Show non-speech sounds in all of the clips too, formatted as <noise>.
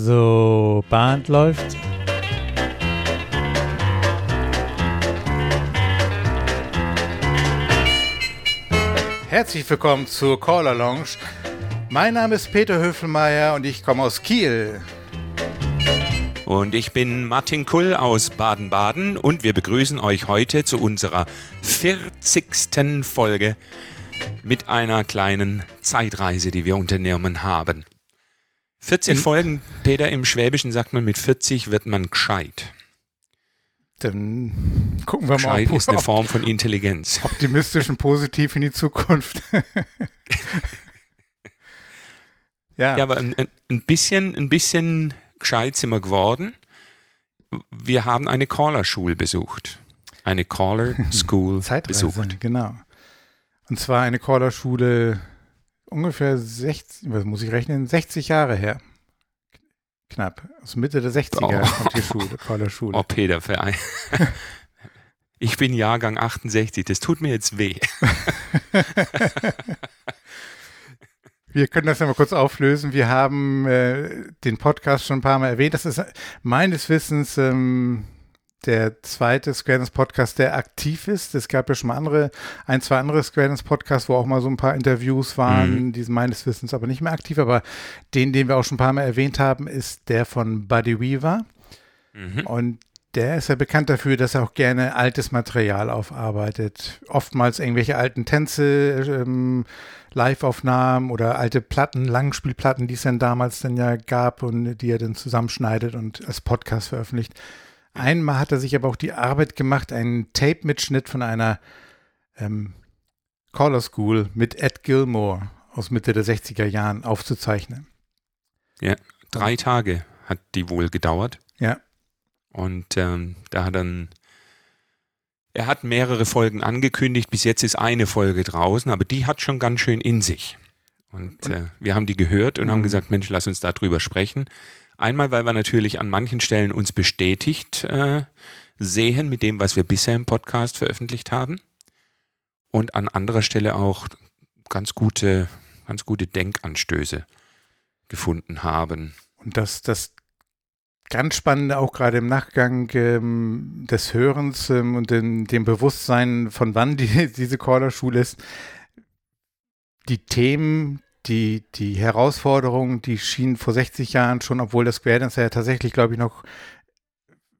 So, Band läuft. Herzlich willkommen zur Caller Lounge. Mein Name ist Peter Höfelmeier und ich komme aus Kiel. Und ich bin Martin Kull aus Baden-Baden und wir begrüßen euch heute zu unserer 40. Folge mit einer kleinen Zeitreise, die wir unternommen haben. 40 In Folgen, Peter, im Schwäbischen sagt man, mit 40 wird man gescheit. Dann gucken wir gescheit mal. Gescheit ist eine Form von Intelligenz. Optimistisch und positiv in die Zukunft. <laughs> ja. ja, aber ein, ein, bisschen, ein bisschen gescheit sind wir geworden. Wir haben eine Caller-Schule besucht. Eine Caller-School <laughs> besucht. Genau. Und zwar eine Caller-Schule ungefähr 60, was muss ich rechnen, 60 Jahre her. Knapp. Aus Mitte der 60er oh. kommt die Schule, Caller-Schule. Oh, Peter, Verein. <laughs> Ich bin Jahrgang 68, das tut mir jetzt weh. <laughs> Wir können das ja mal kurz auflösen. Wir haben äh, den Podcast schon ein paar Mal erwähnt. Das ist meines Wissens ähm, der zweite Squareness Podcast, der aktiv ist. Es gab ja schon mal andere, ein, zwei andere Squareness Podcasts, wo auch mal so ein paar Interviews waren, mhm. die sind meines Wissens aber nicht mehr aktiv. Aber den, den wir auch schon ein paar Mal erwähnt haben, ist der von Buddy Weaver. Mhm. Und der ist ja bekannt dafür, dass er auch gerne altes Material aufarbeitet. Oftmals irgendwelche alten Tänze, ähm, Live-Aufnahmen oder alte Platten, Langspielplatten, die es dann damals dann ja gab und die er dann zusammenschneidet und als Podcast veröffentlicht. Einmal hat er sich aber auch die Arbeit gemacht, einen Tape-Mitschnitt von einer ähm, Caller School mit Ed Gilmore aus Mitte der 60er Jahren aufzuzeichnen. Ja, drei Tage hat die wohl gedauert. Ja. Und ähm, da hat dann, er hat mehrere Folgen angekündigt, bis jetzt ist eine Folge draußen, aber die hat schon ganz schön in sich. Und äh, wir haben die gehört und mhm. haben gesagt, Mensch, lass uns darüber sprechen. Einmal, weil wir natürlich an manchen Stellen uns bestätigt äh, sehen mit dem, was wir bisher im Podcast veröffentlicht haben. Und an anderer Stelle auch ganz gute, ganz gute Denkanstöße gefunden haben. Und das, das ganz Spannende auch gerade im Nachgang ähm, des Hörens ähm, und in, dem Bewusstsein, von wann die, <laughs> diese Corderschule ist, die Themen, die, die Herausforderungen, die schienen vor 60 Jahren schon, obwohl das Square Dance ja tatsächlich, glaube ich, noch,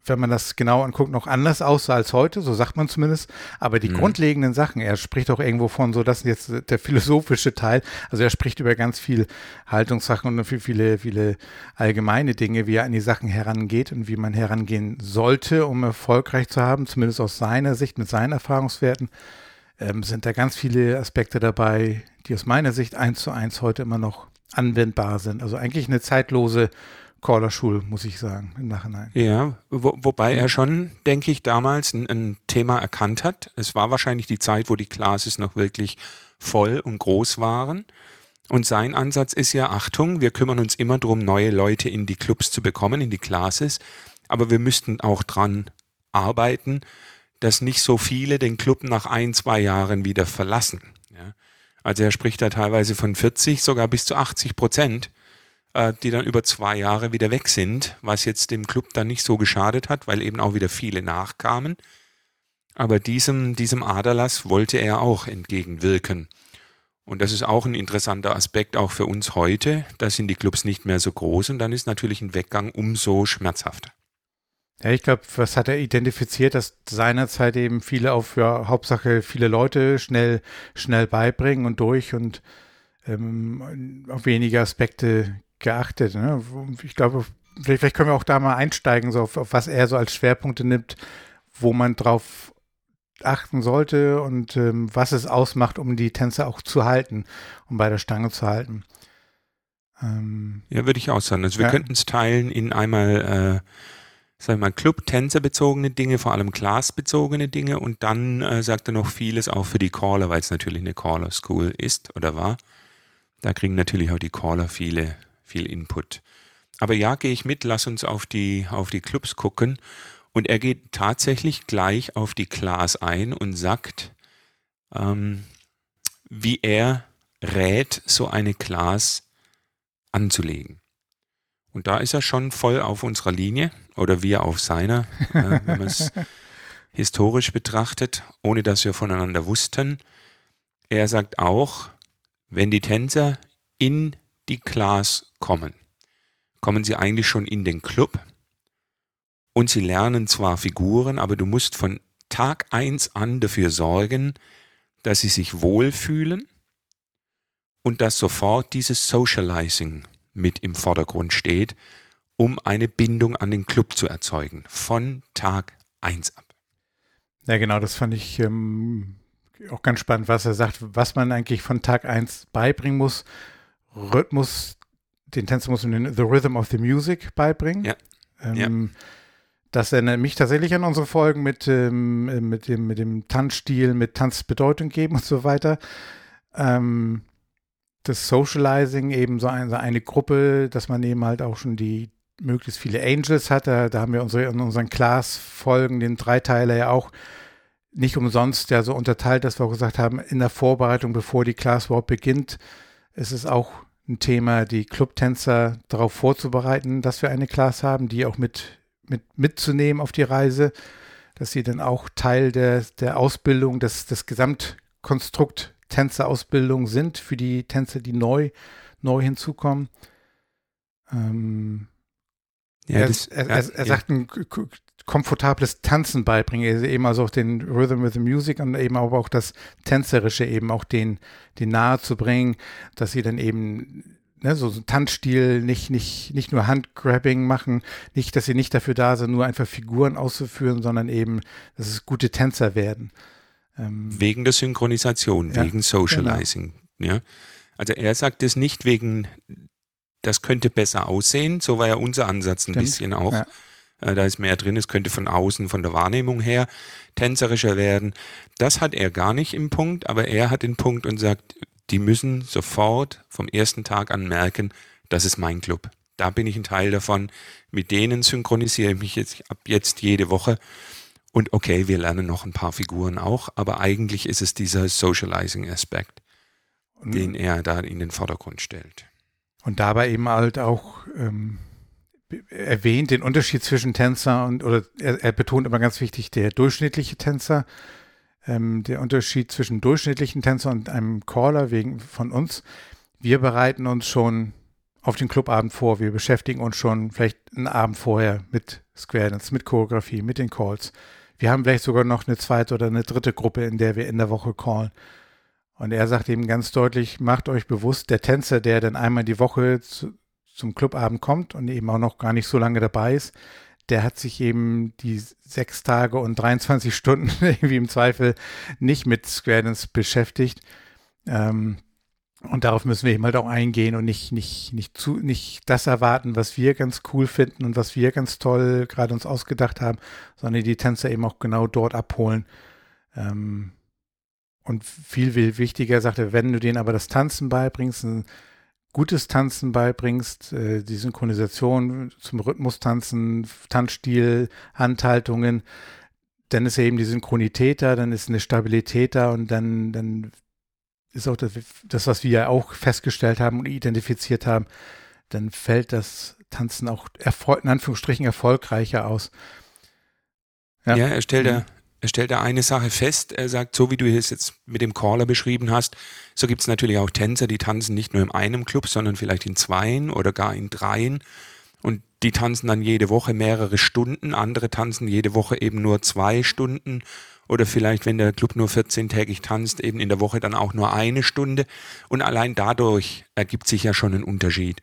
wenn man das genau anguckt, noch anders aussah als heute, so sagt man zumindest. Aber die mhm. grundlegenden Sachen, er spricht auch irgendwo von so, das ist jetzt der philosophische Teil. Also er spricht über ganz viel Haltungssachen und viele, viele, viele allgemeine Dinge, wie er an die Sachen herangeht und wie man herangehen sollte, um erfolgreich zu haben, zumindest aus seiner Sicht, mit seinen Erfahrungswerten ähm, sind da ganz viele Aspekte dabei, die aus meiner Sicht eins zu eins heute immer noch anwendbar sind. Also eigentlich eine zeitlose Caller-Schule, muss ich sagen, im Nachhinein. Ja, wo, wobei er schon, denke ich, damals ein, ein, Thema erkannt hat. Es war wahrscheinlich die Zeit, wo die Classes noch wirklich voll und groß waren. Und sein Ansatz ist ja, Achtung, wir kümmern uns immer darum, neue Leute in die Clubs zu bekommen, in die Classes. Aber wir müssten auch dran arbeiten, dass nicht so viele den Club nach ein, zwei Jahren wieder verlassen. Also er spricht da teilweise von 40, sogar bis zu 80 Prozent, äh, die dann über zwei Jahre wieder weg sind, was jetzt dem Club dann nicht so geschadet hat, weil eben auch wieder viele nachkamen. Aber diesem, diesem Aderlass wollte er auch entgegenwirken. Und das ist auch ein interessanter Aspekt auch für uns heute. Da sind die Clubs nicht mehr so groß und dann ist natürlich ein Weggang umso schmerzhafter. Ja, ich glaube, was hat er identifiziert, dass seinerzeit eben viele auf, ja, Hauptsache viele Leute schnell, schnell beibringen und durch und ähm, auf wenige Aspekte geachtet. Ne? Ich glaube, vielleicht, vielleicht, können wir auch da mal einsteigen, so auf, auf was er so als Schwerpunkte nimmt, wo man drauf achten sollte und ähm, was es ausmacht, um die Tänzer auch zu halten, um bei der Stange zu halten. Ähm, ja, würde ich auch sagen. Also wir ja. könnten es teilen in einmal äh, sag ich mal, Club-Tänzer-bezogene Dinge, vor allem Class-bezogene Dinge und dann äh, sagt er noch vieles auch für die Caller, weil es natürlich eine Caller-School ist oder war. Da kriegen natürlich auch die Caller viele, viel Input. Aber ja, gehe ich mit, lass uns auf die, auf die Clubs gucken. Und er geht tatsächlich gleich auf die Class ein und sagt, ähm, wie er rät, so eine Class anzulegen. Und da ist er schon voll auf unserer Linie oder wir auf seiner, äh, wenn <laughs> man es historisch betrachtet, ohne dass wir voneinander wussten. Er sagt auch, wenn die Tänzer in die Class kommen, kommen sie eigentlich schon in den Club und sie lernen zwar Figuren, aber du musst von Tag eins an dafür sorgen, dass sie sich wohlfühlen und dass sofort dieses Socializing mit im Vordergrund steht, um eine Bindung an den Club zu erzeugen, von Tag eins ab. Ja, genau, das fand ich ähm, auch ganz spannend, was er sagt, was man eigentlich von Tag eins beibringen muss. Rhythmus, den Tänzer muss man den The Rhythm of the Music beibringen. Ja. Ähm, ja. Das erinnert mich tatsächlich an unsere Folgen mit, ähm, mit, dem, mit dem Tanzstil, mit Tanzbedeutung geben und so weiter. Ähm, das Socializing, eben so eine, eine Gruppe, dass man eben halt auch schon die möglichst viele Angels hat. Da, haben wir unsere, in unseren Class-Folgen, den Dreiteiler ja auch nicht umsonst ja so unterteilt, dass wir auch gesagt haben, in der Vorbereitung, bevor die Class überhaupt beginnt, ist es auch ein Thema, die Clubtänzer darauf vorzubereiten, dass wir eine Class haben, die auch mit, mit mitzunehmen auf die Reise, dass sie dann auch Teil der, der Ausbildung, des, des Gesamtkonstrukt Tänzerausbildung sind für die Tänzer, die neu, neu hinzukommen. Ähm, ja, er, das, er, er, er sagt, ein komfortables Tanzen beibringen, also eben also auch den Rhythm with the Music und eben aber auch das Tänzerische eben auch den, den nahe zu bringen, dass sie dann eben ne, so, so Tanzstil nicht, nicht, nicht nur Handgrabbing machen, nicht, dass sie nicht dafür da sind, nur einfach Figuren auszuführen, sondern eben, dass es gute Tänzer werden. Ähm, wegen der Synchronisation, ja, wegen Socializing. Genau. Ja. Also er sagt es nicht wegen, das könnte besser aussehen, so war ja unser Ansatz ein Stimmt. bisschen auch. Ja. Äh, da ist mehr drin, es könnte von außen, von der Wahrnehmung her tänzerischer werden. Das hat er gar nicht im Punkt, aber er hat den Punkt und sagt, die müssen sofort vom ersten Tag an merken, das ist mein Club. Da bin ich ein Teil davon. Mit denen synchronisiere ich mich jetzt ab jetzt jede Woche. Und okay, wir lernen noch ein paar Figuren auch, aber eigentlich ist es dieser Socializing-Aspekt, den er da in den Vordergrund stellt. Und dabei eben halt auch ähm, erwähnt den Unterschied zwischen Tänzer und, oder er, er betont immer ganz wichtig, der durchschnittliche Tänzer, ähm, der Unterschied zwischen durchschnittlichen Tänzer und einem Caller wegen von uns. Wir bereiten uns schon auf den Clubabend vor. Wir beschäftigen uns schon vielleicht einen Abend vorher mit Square Dance, mit Choreografie, mit den Calls. Wir haben vielleicht sogar noch eine zweite oder eine dritte Gruppe, in der wir in der Woche callen. Und er sagt eben ganz deutlich, macht euch bewusst, der Tänzer, der dann einmal die Woche zu, zum Clubabend kommt und eben auch noch gar nicht so lange dabei ist, der hat sich eben die sechs Tage und 23 Stunden <laughs> irgendwie im Zweifel nicht mit Square Dance beschäftigt. Ähm, und darauf müssen wir eben halt auch eingehen und nicht, nicht, nicht, zu, nicht das erwarten, was wir ganz cool finden und was wir ganz toll gerade uns ausgedacht haben, sondern die Tänzer eben auch genau dort abholen. Ähm, und viel, viel wichtiger, sagt er, wenn du denen aber das Tanzen beibringst, ein gutes Tanzen beibringst, äh, die Synchronisation zum Rhythmus-Tanzen, Tanzstil, Handhaltungen, dann ist ja eben die Synchronität da, dann ist eine Stabilität da und dann, dann ist auch das, das, was wir ja auch festgestellt haben und identifiziert haben, dann fällt das Tanzen auch in Anführungsstrichen erfolgreicher aus. Ja, ja er stellt er stellt da eine Sache fest. Er sagt, so wie du es jetzt mit dem Caller beschrieben hast, so gibt es natürlich auch Tänzer, die tanzen nicht nur in einem Club, sondern vielleicht in zweien oder gar in dreien. Und die tanzen dann jede Woche mehrere Stunden. Andere tanzen jede Woche eben nur zwei Stunden oder vielleicht, wenn der Club nur 14-tägig tanzt, eben in der Woche dann auch nur eine Stunde. Und allein dadurch ergibt sich ja schon ein Unterschied.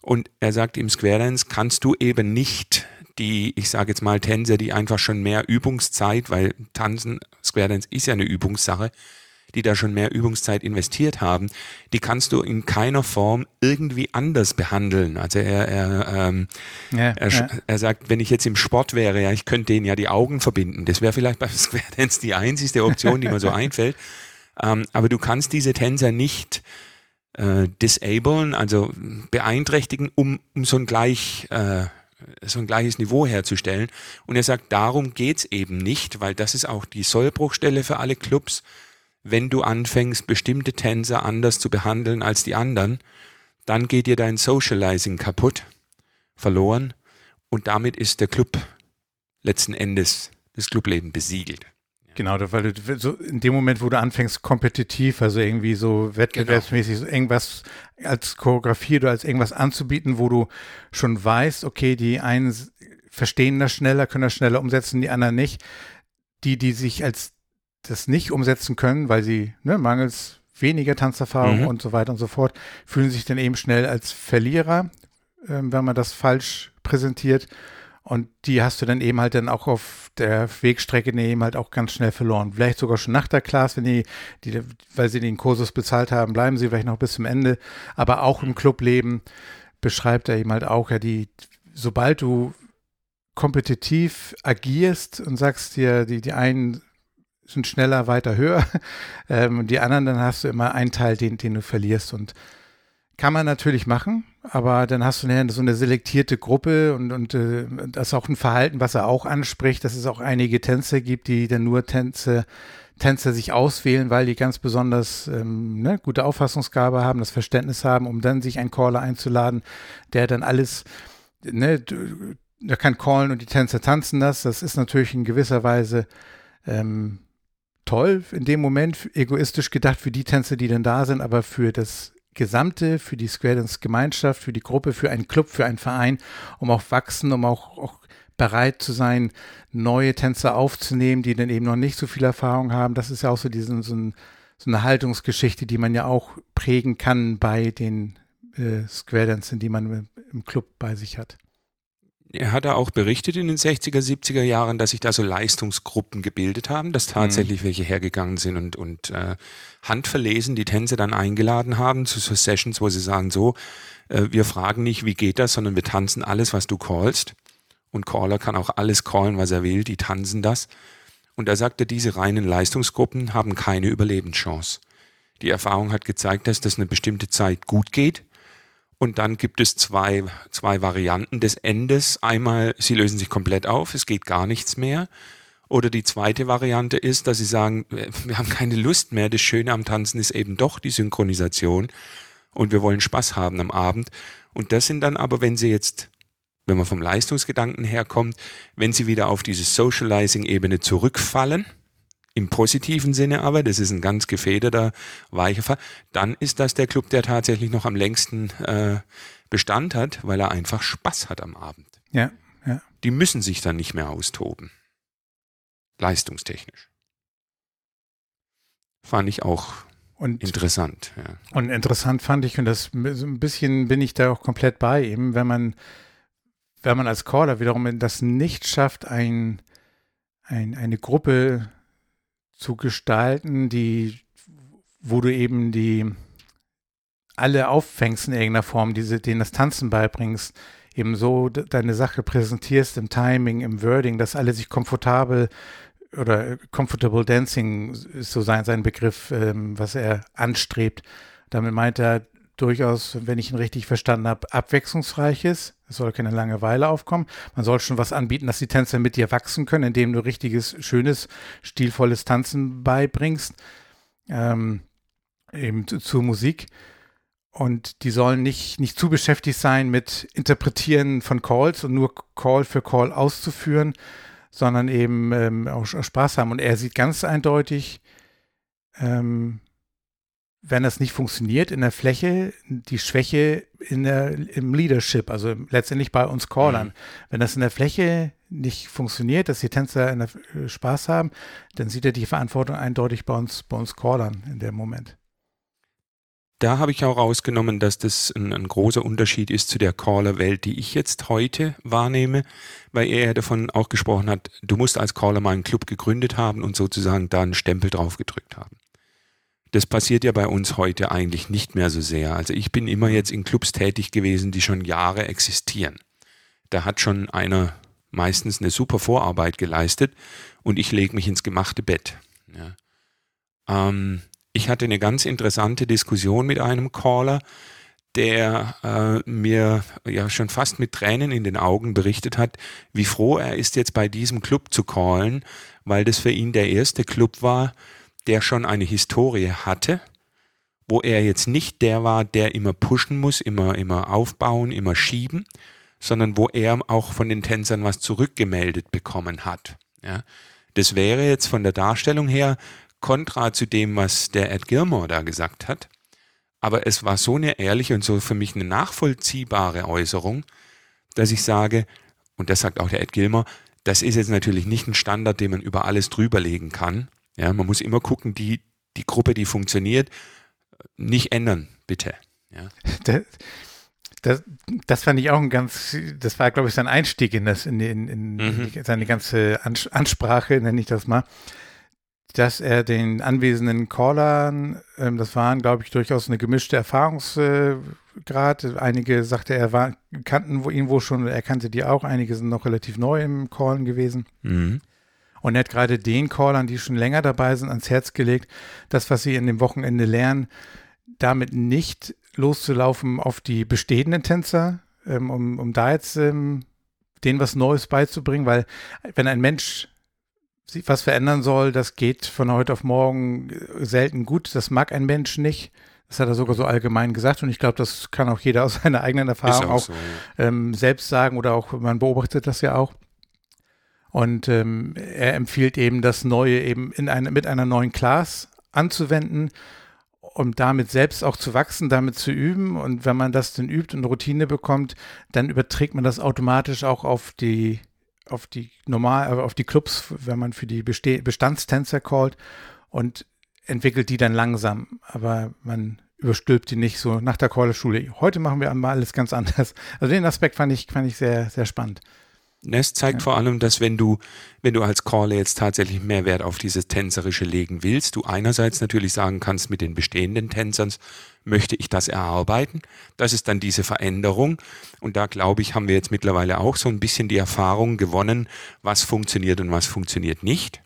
Und er sagt, im Square Dance kannst du eben nicht die, ich sage jetzt mal, Tänzer, die einfach schon mehr Übungszeit, weil Tanzen, Square Dance ist ja eine Übungssache, die da schon mehr Übungszeit investiert haben, die kannst du in keiner Form irgendwie anders behandeln. Also er, er, ähm, ja, er, ja. er sagt, wenn ich jetzt im Sport wäre, ja, ich könnte denen ja die Augen verbinden. Das wäre vielleicht bei <laughs> Square Dance die einzigste Option, die mir so <laughs> einfällt. Ähm, aber du kannst diese Tänzer nicht äh, disablen, also beeinträchtigen, um, um so ein gleich äh, so ein gleiches Niveau herzustellen. Und er sagt, darum geht's eben nicht, weil das ist auch die Sollbruchstelle für alle Clubs wenn du anfängst, bestimmte Tänzer anders zu behandeln als die anderen, dann geht dir dein Socializing kaputt. verloren und damit ist der Club letzten Endes, das Clubleben besiegelt. Genau, weil du so in dem Moment, wo du anfängst, kompetitiv, also irgendwie so wettbewerbsmäßig genau. so irgendwas als Choreografie oder als irgendwas anzubieten, wo du schon weißt, okay, die einen verstehen das schneller, können das schneller umsetzen, die anderen nicht. Die, die sich als das nicht umsetzen können, weil sie ne, mangels weniger Tanzerfahrung mhm. und so weiter und so fort, fühlen sich dann eben schnell als Verlierer, äh, wenn man das falsch präsentiert. Und die hast du dann eben halt dann auch auf der Wegstrecke eben halt auch ganz schnell verloren. Vielleicht sogar schon nach der Class, wenn die, die, weil sie den Kursus bezahlt haben, bleiben sie vielleicht noch bis zum Ende. Aber auch im Clubleben beschreibt er eben halt auch, ja, die, sobald du kompetitiv agierst und sagst dir, die, die einen sind schneller, weiter, höher, <laughs> ähm, die anderen, dann hast du immer einen Teil, den, den du verlierst. Und kann man natürlich machen, aber dann hast du so eine selektierte Gruppe und, und äh, das ist auch ein Verhalten, was er auch anspricht, dass es auch einige Tänzer gibt, die dann nur Tänze, Tänzer sich auswählen, weil die ganz besonders ähm, ne, gute Auffassungsgabe haben, das Verständnis haben, um dann sich einen Caller einzuladen, der dann alles, ne, der kann callen und die Tänzer tanzen das. Das ist natürlich in gewisser Weise ähm, toll in dem Moment, egoistisch gedacht für die Tänzer, die denn da sind, aber für das Gesamte, für die Square Dance Gemeinschaft, für die Gruppe, für einen Club, für einen Verein, um auch wachsen, um auch, auch bereit zu sein, neue Tänzer aufzunehmen, die dann eben noch nicht so viel Erfahrung haben. Das ist ja auch so, diesen, so, ein, so eine Haltungsgeschichte, die man ja auch prägen kann bei den äh, Square Dancern, die man im Club bei sich hat er hat auch berichtet in den 60er, 70er Jahren, dass sich da so Leistungsgruppen gebildet haben, dass tatsächlich mhm. welche hergegangen sind und, und äh, handverlesen die Tänze dann eingeladen haben zu so Sessions, wo sie sagen, so, äh, wir fragen nicht, wie geht das, sondern wir tanzen alles, was du callst. Und Caller kann auch alles callen, was er will, die tanzen das. Und da sagte, diese reinen Leistungsgruppen haben keine Überlebenschance. Die Erfahrung hat gezeigt, dass das eine bestimmte Zeit gut geht und dann gibt es zwei, zwei Varianten des Endes. Einmal, sie lösen sich komplett auf, es geht gar nichts mehr. Oder die zweite Variante ist, dass sie sagen, wir haben keine Lust mehr. Das Schöne am Tanzen ist eben doch die Synchronisation. Und wir wollen Spaß haben am Abend. Und das sind dann aber, wenn sie jetzt, wenn man vom Leistungsgedanken herkommt, wenn sie wieder auf diese Socializing-Ebene zurückfallen, im positiven Sinne aber, das ist ein ganz gefederter, weicher Fall, dann ist das der Club, der tatsächlich noch am längsten äh, Bestand hat, weil er einfach Spaß hat am Abend. Ja, ja. Die müssen sich dann nicht mehr austoben. Leistungstechnisch. Fand ich auch und, interessant. Ja. Und interessant fand ich, und das so ein bisschen bin ich da auch komplett bei ihm, wenn man, wenn man als Caller wiederum das nicht schafft, ein, ein, eine Gruppe zu gestalten, die, wo du eben die alle auffängst in irgendeiner Form, diese, denen das Tanzen beibringst, eben so deine Sache präsentierst im Timing, im Wording, dass alle sich komfortabel oder Comfortable Dancing ist so sein, sein Begriff, ähm, was er anstrebt. Damit meint er durchaus, wenn ich ihn richtig verstanden habe, abwechslungsreiches, es soll keine Langeweile aufkommen. Man soll schon was anbieten, dass die Tänzer mit dir wachsen können, indem du richtiges, schönes, stilvolles Tanzen beibringst. Ähm, eben zu, zur Musik. Und die sollen nicht, nicht zu beschäftigt sein mit Interpretieren von Calls und nur Call für Call auszuführen, sondern eben ähm, auch Spaß haben. Und er sieht ganz eindeutig, ähm, wenn das nicht funktioniert in der Fläche, die Schwäche in der, im Leadership, also letztendlich bei uns Callern. Mhm. Wenn das in der Fläche nicht funktioniert, dass die Tänzer der, äh, Spaß haben, dann sieht er die Verantwortung eindeutig bei uns, bei uns Callern in dem Moment. Da habe ich auch rausgenommen, dass das ein, ein großer Unterschied ist zu der Caller-Welt, die ich jetzt heute wahrnehme, weil er ja davon auch gesprochen hat, du musst als Caller mal einen Club gegründet haben und sozusagen da einen Stempel drauf gedrückt haben. Das passiert ja bei uns heute eigentlich nicht mehr so sehr. Also ich bin immer jetzt in Clubs tätig gewesen, die schon Jahre existieren. Da hat schon einer meistens eine super Vorarbeit geleistet und ich lege mich ins gemachte Bett. Ja. Ähm, ich hatte eine ganz interessante Diskussion mit einem Caller, der äh, mir ja schon fast mit Tränen in den Augen berichtet hat, wie froh er ist, jetzt bei diesem Club zu callen, weil das für ihn der erste Club war, der schon eine Historie hatte, wo er jetzt nicht der war, der immer pushen muss, immer, immer aufbauen, immer schieben, sondern wo er auch von den Tänzern was zurückgemeldet bekommen hat. Ja. Das wäre jetzt von der Darstellung her kontra zu dem, was der Ed Gilmore da gesagt hat. Aber es war so eine ehrliche und so für mich eine nachvollziehbare Äußerung, dass ich sage, und das sagt auch der Ed Gilmore, das ist jetzt natürlich nicht ein Standard, den man über alles drüberlegen kann. Ja, man muss immer gucken, die, die Gruppe, die funktioniert, nicht ändern, bitte. Ja. <laughs> Das, das, das fand ich auch ein ganz, das war, glaube ich, sein Einstieg in das, in, in, in mhm. seine ganze Ansprache, nenne ich das mal dass er den anwesenden Callern, ähm, das waren, glaube ich, durchaus eine gemischte Erfahrungsgrad. Äh, einige sagte er, war, kannten ihn wohl schon, er kannte die auch. Einige sind noch relativ neu im Callen gewesen. Mhm. Und er hat gerade den Callern, die schon länger dabei sind, ans Herz gelegt, das, was sie in dem Wochenende lernen, damit nicht loszulaufen auf die bestehenden Tänzer, ähm, um, um da jetzt ähm, denen was Neues beizubringen, weil wenn ein Mensch was verändern soll, das geht von heute auf morgen äh, selten gut. Das mag ein Mensch nicht. Das hat er sogar so allgemein gesagt und ich glaube, das kann auch jeder aus seiner eigenen Erfahrung auch, auch so, ja. ähm, selbst sagen oder auch, man beobachtet das ja auch. Und ähm, er empfiehlt eben, das Neue eben in eine, mit einer neuen Class anzuwenden, um damit selbst auch zu wachsen, damit zu üben. Und wenn man das dann übt und Routine bekommt, dann überträgt man das automatisch auch auf die auf die normal, äh, auf die Clubs, wenn man für die Beste Bestandstänzer callt und entwickelt die dann langsam. Aber man überstülpt die nicht so nach der Callerschule. Heute machen wir mal alles ganz anders. Also den Aspekt fand ich, fand ich sehr, sehr spannend. Es zeigt ja. vor allem, dass wenn du, wenn du als Caller jetzt tatsächlich mehr Wert auf dieses Tänzerische legen willst, du einerseits natürlich sagen kannst, mit den bestehenden Tänzern möchte ich das erarbeiten. Das ist dann diese Veränderung. Und da glaube ich, haben wir jetzt mittlerweile auch so ein bisschen die Erfahrung gewonnen, was funktioniert und was funktioniert nicht.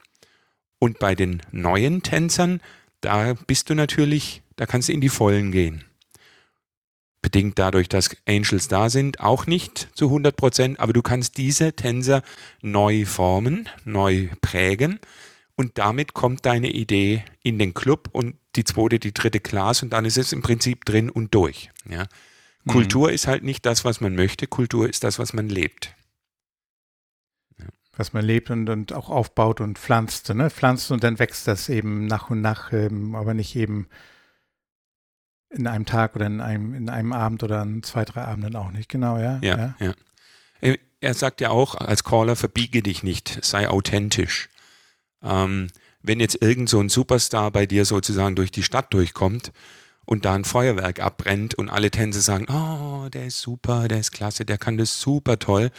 Und bei den neuen Tänzern, da bist du natürlich, da kannst du in die Vollen gehen bedingt dadurch, dass Angels da sind, auch nicht zu 100 Prozent, aber du kannst diese Tänzer neu formen, neu prägen und damit kommt deine Idee in den Club und die zweite, die dritte Class und dann ist es im Prinzip drin und durch. Ja. Mhm. Kultur ist halt nicht das, was man möchte, Kultur ist das, was man lebt. Ja. Was man lebt und, und auch aufbaut und pflanzt, ne? Pflanzt und dann wächst das eben nach und nach, ähm, aber nicht eben in einem Tag oder in einem, in einem Abend oder an zwei, drei Abenden auch nicht, genau, ja. Ja, ja. ja. Er sagt ja auch, als Caller verbiege dich nicht, sei authentisch. Ähm, wenn jetzt irgend so ein Superstar bei dir sozusagen durch die Stadt durchkommt und da ein Feuerwerk abbrennt und alle Tänze sagen, oh, der ist super, der ist klasse, der kann das super toll,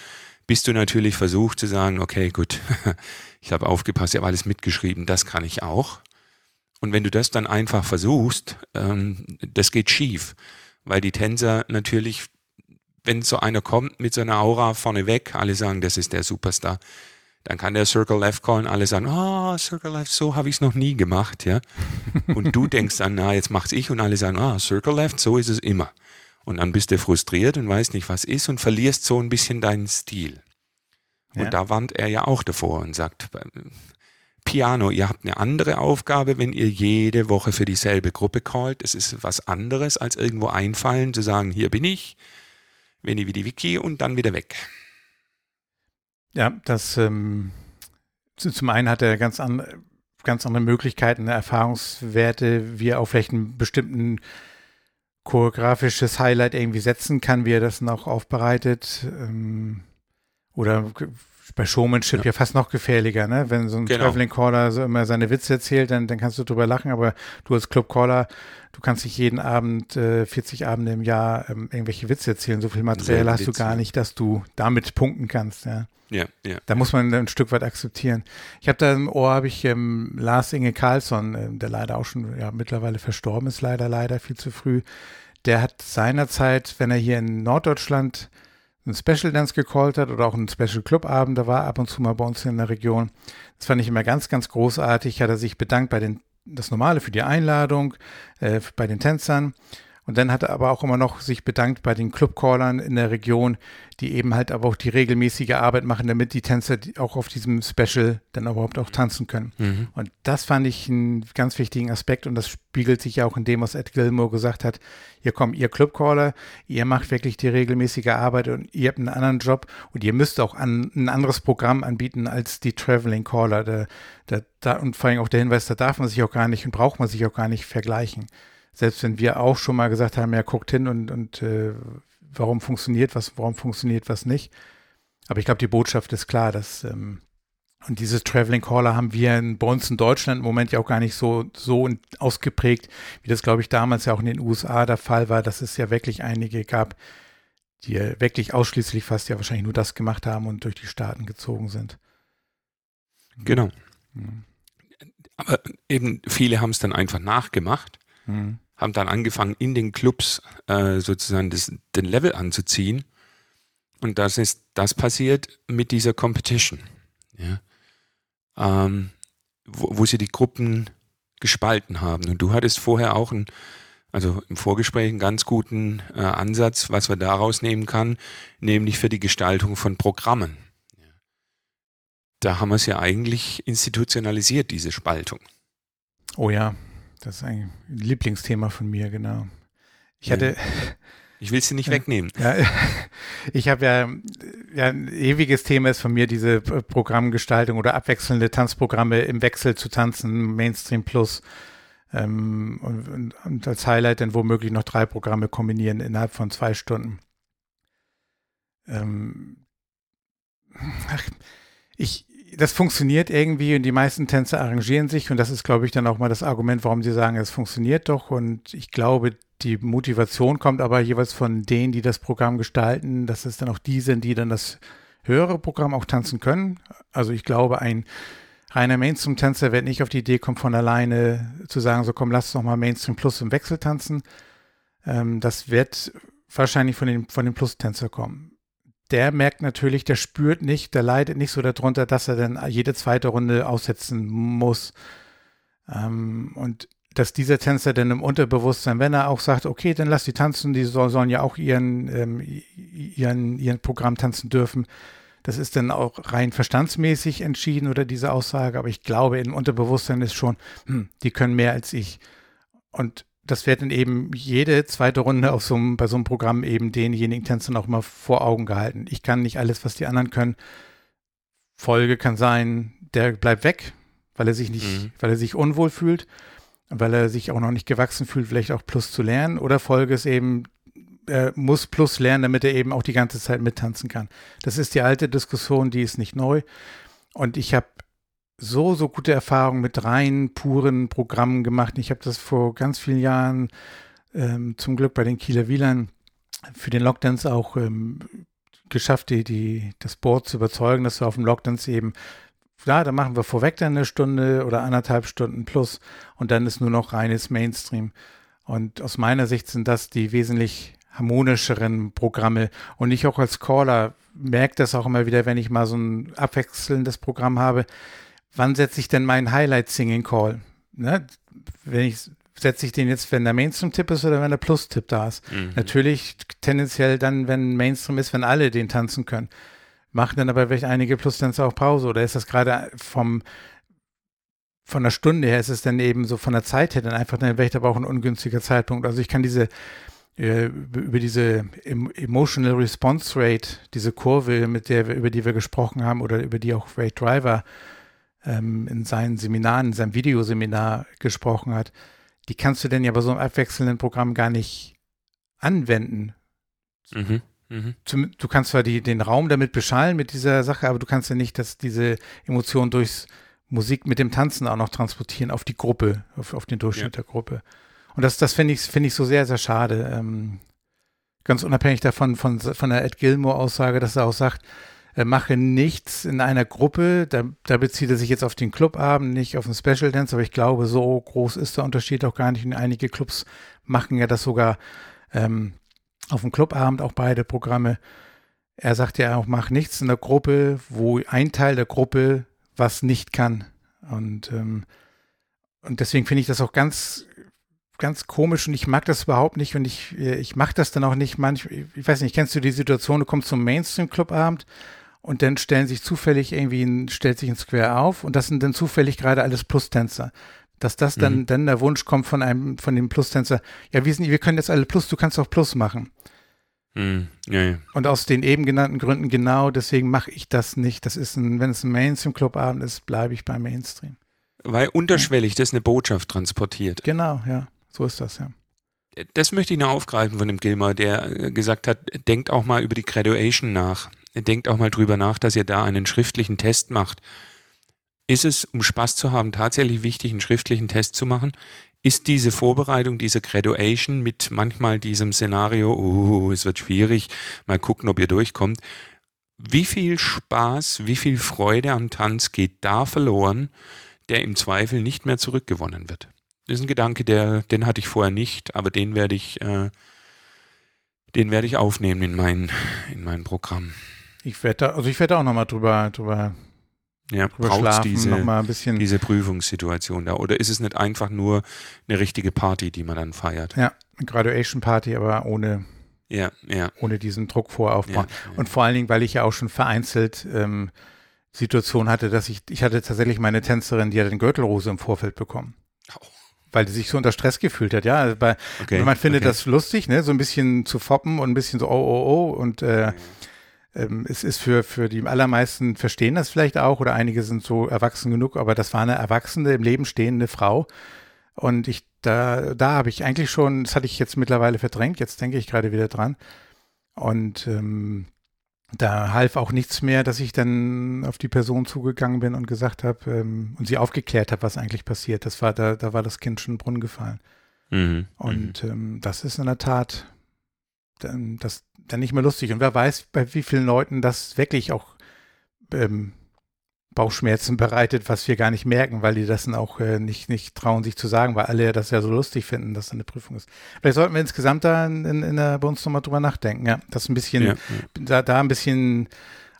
bist du natürlich versucht zu sagen, okay, gut, <laughs> ich habe aufgepasst, ich habe alles mitgeschrieben, das kann ich auch. Und wenn du das dann einfach versuchst, ähm, das geht schief, weil die Tänzer natürlich, wenn so einer kommt mit so einer Aura vorneweg, alle sagen, das ist der Superstar, dann kann der Circle Left callen, alle sagen, oh, Circle Left, so habe ich es noch nie gemacht, ja. Und du denkst dann, na, jetzt mach's ich und alle sagen, ah, Circle Left, so ist es immer. Und dann bist du frustriert und weißt nicht, was ist und verlierst so ein bisschen deinen Stil. Und ja. da warnt er ja auch davor und sagt, Piano, ihr habt eine andere Aufgabe, wenn ihr jede Woche für dieselbe Gruppe callt. Es ist was anderes, als irgendwo einfallen, zu sagen, hier bin ich, Veni wie die Wiki und dann wieder weg. Ja, das ähm, zum einen hat er ganz, an, ganz andere Möglichkeiten, Erfahrungswerte, wie er auf vielleicht einen bestimmten choreografisches Highlight irgendwie setzen kann, wie er das noch aufbereitet. Ähm, oder bei Showmanship ja. ja. fast noch gefährlicher, ne? Wenn so ein genau. Traveling Caller so immer seine Witze erzählt, dann, dann kannst du drüber lachen, aber du als Club Caller, du kannst nicht jeden Abend, äh, 40 Abende im Jahr ähm, irgendwelche Witze erzählen. So viel Material hast Witz, du gar nicht, dass du damit punkten kannst, ja. Ja, ja. Da muss man ein Stück weit akzeptieren. Ich habe da im Ohr, habe ich ähm, Lars Inge Karlsson, äh, der leider auch schon ja, mittlerweile verstorben ist, leider, leider viel zu früh. Der hat seinerzeit, wenn er hier in Norddeutschland ein Special Dance gecallt hat oder auch ein Special Club Abend, da war ab und zu mal bei uns in der Region. Das fand ich immer ganz, ganz großartig. Hat er sich bedankt bei den, das Normale für die Einladung, äh, bei den Tänzern. Und dann hat er aber auch immer noch sich bedankt bei den Clubcallern in der Region, die eben halt aber auch die regelmäßige Arbeit machen, damit die Tänzer auch auf diesem Special dann überhaupt auch tanzen können. Mhm. Und das fand ich einen ganz wichtigen Aspekt und das spiegelt sich ja auch in dem, was Ed Gilmore gesagt hat. Hier kommen ihr Clubcaller, ihr macht wirklich die regelmäßige Arbeit und ihr habt einen anderen Job und ihr müsst auch an, ein anderes Programm anbieten als die Traveling Caller. Da, da, da, und vor allem auch der Hinweis, da darf man sich auch gar nicht und braucht man sich auch gar nicht vergleichen selbst wenn wir auch schon mal gesagt haben, ja, guckt hin und, und äh, warum funktioniert was, warum funktioniert was nicht. Aber ich glaube, die Botschaft ist klar, dass ähm, und dieses Traveling Caller haben wir in, bei uns in Deutschland im Moment ja auch gar nicht so, so ausgeprägt, wie das, glaube ich, damals ja auch in den USA der Fall war, dass es ja wirklich einige gab, die ja wirklich ausschließlich fast ja wahrscheinlich nur das gemacht haben und durch die Staaten gezogen sind. Genau. Mhm. Aber eben viele haben es dann einfach nachgemacht. Mhm haben dann angefangen, in den Clubs äh, sozusagen das, den Level anzuziehen. Und das ist das passiert mit dieser Competition, ja? ähm, wo, wo, sie die Gruppen gespalten haben. Und du hattest vorher auch ein, also im Vorgespräch einen ganz guten äh, Ansatz, was wir daraus nehmen kann, nämlich für die Gestaltung von Programmen. Da haben wir es ja eigentlich institutionalisiert, diese Spaltung. Oh ja, das ist ein Lieblingsthema von mir, genau. Ich hatte. Ich will sie nicht wegnehmen. Ja, <laughs> ich habe ja, ja, ein ewiges Thema ist von mir diese Programmgestaltung oder abwechselnde Tanzprogramme im Wechsel zu tanzen, Mainstream Plus. Ähm, und, und, als Highlight dann womöglich noch drei Programme kombinieren innerhalb von zwei Stunden. Ähm, ach, ich, das funktioniert irgendwie und die meisten Tänzer arrangieren sich und das ist, glaube ich, dann auch mal das Argument, warum sie sagen, es funktioniert doch und ich glaube, die Motivation kommt aber jeweils von denen, die das Programm gestalten, dass es dann auch die sind, die dann das höhere Programm auch tanzen können. Also ich glaube, ein reiner Mainstream-Tänzer wird nicht auf die Idee kommen, von alleine zu sagen, so komm, lass doch mal Mainstream Plus im Wechsel tanzen. Ähm, das wird wahrscheinlich von den, von den Plus-Tänzer kommen der merkt natürlich, der spürt nicht, der leidet nicht so darunter, dass er dann jede zweite Runde aussetzen muss. Ähm, und dass dieser Tänzer dann im Unterbewusstsein, wenn er auch sagt, okay, dann lass die tanzen, die soll, sollen ja auch ihren, ähm, ihren, ihren Programm tanzen dürfen. Das ist dann auch rein verstandsmäßig entschieden oder diese Aussage, aber ich glaube, im Unterbewusstsein ist schon, hm, die können mehr als ich. Und das wird dann eben jede zweite Runde auf so einem, bei so einem Programm eben denjenigen Tänzern auch mal vor Augen gehalten. Ich kann nicht alles, was die anderen können. Folge kann sein, der bleibt weg, weil er sich nicht, mhm. weil er sich unwohl fühlt, weil er sich auch noch nicht gewachsen fühlt, vielleicht auch Plus zu lernen. Oder Folge ist eben, er muss Plus lernen, damit er eben auch die ganze Zeit mittanzen kann. Das ist die alte Diskussion, die ist nicht neu. Und ich habe so, so gute Erfahrungen mit rein puren Programmen gemacht. Ich habe das vor ganz vielen Jahren ähm, zum Glück bei den Kieler Wielern für den Lockdowns auch ähm, geschafft, die, die, das Board zu überzeugen, dass wir auf dem Lockdowns eben, ja, da machen wir vorweg dann eine Stunde oder anderthalb Stunden plus und dann ist nur noch reines Mainstream. Und aus meiner Sicht sind das die wesentlich harmonischeren Programme. Und ich auch als Caller merke das auch immer wieder, wenn ich mal so ein abwechselndes Programm habe wann setze ich denn meinen Highlight-Singing-Call? Ne? Wenn ich setze ich den jetzt, wenn der Mainstream-Tipp ist oder wenn der Plus-Tipp da ist. Mhm. Natürlich tendenziell dann, wenn Mainstream ist, wenn alle den tanzen können. Machen dann aber vielleicht einige Plus-Tänzer auch Pause oder ist das gerade vom von der Stunde her ist es dann eben so von der Zeit her dann einfach dann vielleicht aber auch ein ungünstiger Zeitpunkt. Also ich kann diese äh, über diese Emotional Response Rate, diese Kurve, mit der wir, über die wir gesprochen haben oder über die auch Ray Driver ähm, in seinen Seminaren, in seinem Videoseminar gesprochen hat, die kannst du denn ja bei so einem abwechselnden Programm gar nicht anwenden. Mhm. Mhm. Du kannst zwar die, den Raum damit beschallen mit dieser Sache, aber du kannst ja nicht, dass diese Emotionen durchs Musik mit dem Tanzen auch noch transportieren auf die Gruppe, auf, auf den Durchschnitt ja. der Gruppe. Und das, das finde ich, finde ich so sehr, sehr schade. Ähm, ganz unabhängig davon, von, von der Ed Gilmore-Aussage, dass er auch sagt, mache nichts in einer Gruppe. Da, da, bezieht er sich jetzt auf den Clubabend, nicht auf den Special Dance, aber ich glaube, so groß ist der Unterschied auch gar nicht. Und einige Clubs machen ja das sogar ähm, auf dem Clubabend, auch beide Programme. Er sagt ja auch, mach nichts in der Gruppe, wo ein Teil der Gruppe was nicht kann. Und, ähm, und deswegen finde ich das auch ganz ganz komisch und ich mag das überhaupt nicht und ich, äh, ich mache das dann auch nicht manchmal. Ich weiß nicht, kennst du die Situation, du kommst zum Mainstream-Clubabend und dann stellen sich zufällig irgendwie ein, stellt sich ein Square auf und das sind dann zufällig gerade alles Plus-Tänzer. Dass das dann, mhm. dann der Wunsch kommt von einem, von dem Plus-Tänzer, ja, wir sind, wir können jetzt alle Plus, du kannst auch Plus machen. Mhm. Ja, ja. Und aus den eben genannten Gründen genau, deswegen mache ich das nicht. Das ist ein, wenn es ein Mainstream-Clubabend ist, bleibe ich beim Mainstream. Weil unterschwellig das eine Botschaft transportiert. Genau, ja. So ist das, ja. Das möchte ich noch aufgreifen von dem Gilmer, der äh, gesagt hat, denkt auch mal über die Graduation nach. Denkt auch mal drüber nach, dass ihr da einen schriftlichen Test macht. Ist es, um Spaß zu haben, tatsächlich wichtig, einen schriftlichen Test zu machen? Ist diese Vorbereitung, diese Graduation mit manchmal diesem Szenario, oh, es wird schwierig, mal gucken, ob ihr durchkommt. Wie viel Spaß, wie viel Freude am Tanz geht da verloren, der im Zweifel nicht mehr zurückgewonnen wird? Das ist ein Gedanke, der, den hatte ich vorher nicht, aber den werde ich, äh, den werde ich aufnehmen in mein, in mein Programm. Ich werde also ich werde auch nochmal drüber, drüber, ja, drüber schlafen, diese, noch mal ein bisschen. diese Prüfungssituation da. Oder ist es nicht einfach nur eine richtige Party, die man dann feiert? Ja, eine Graduation Party, aber ohne, ja, ja. ohne diesen Druck voraufbauen. Ja, ja. Und vor allen Dingen, weil ich ja auch schon vereinzelt ähm, Situation hatte, dass ich, ich hatte tatsächlich meine Tänzerin, die hat den Gürtelrose im Vorfeld bekommen. Oh weil die sich so unter Stress gefühlt hat, ja. Also bei, Okay, man findet okay. das lustig, ne, so ein bisschen zu foppen und ein bisschen so oh oh oh und äh, ähm, es ist für für die allermeisten verstehen das vielleicht auch oder einige sind so erwachsen genug, aber das war eine erwachsene im Leben stehende Frau und ich da da habe ich eigentlich schon, das hatte ich jetzt mittlerweile verdrängt, jetzt denke ich gerade wieder dran und ähm, da half auch nichts mehr, dass ich dann auf die Person zugegangen bin und gesagt habe ähm, und sie aufgeklärt habe, was eigentlich passiert. Das war da, da war das Kind schon in den Brunnen gefallen. Mhm. Und ähm, das ist in der Tat dann, das, dann nicht mehr lustig. Und wer weiß, bei wie vielen Leuten das wirklich auch ähm, Bauchschmerzen bereitet, was wir gar nicht merken, weil die das dann auch äh, nicht, nicht trauen, sich zu sagen, weil alle das ja so lustig finden, dass das eine Prüfung ist. Vielleicht sollten wir insgesamt da in, in, in der, bei uns nochmal drüber nachdenken, ja. Das ein bisschen, Ja, da, da ein bisschen